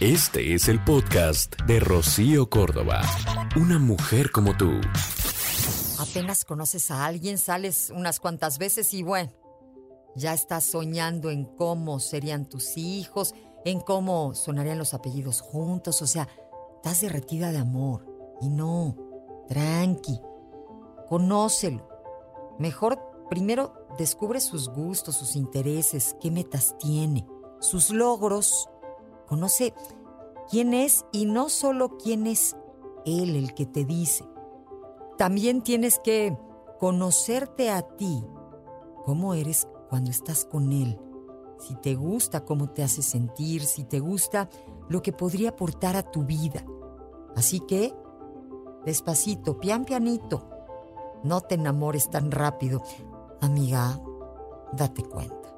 Este es el podcast de Rocío Córdoba. Una mujer como tú. Apenas conoces a alguien, sales unas cuantas veces y bueno, ya estás soñando en cómo serían tus hijos, en cómo sonarían los apellidos juntos, o sea, estás derretida de amor. Y no, tranqui, conócelo. Mejor primero descubre sus gustos, sus intereses, qué metas tiene, sus logros. Conoce quién es y no solo quién es él el que te dice. También tienes que conocerte a ti, cómo eres cuando estás con él, si te gusta cómo te hace sentir, si te gusta lo que podría aportar a tu vida. Así que, despacito, pian pianito, no te enamores tan rápido. Amiga, date cuenta.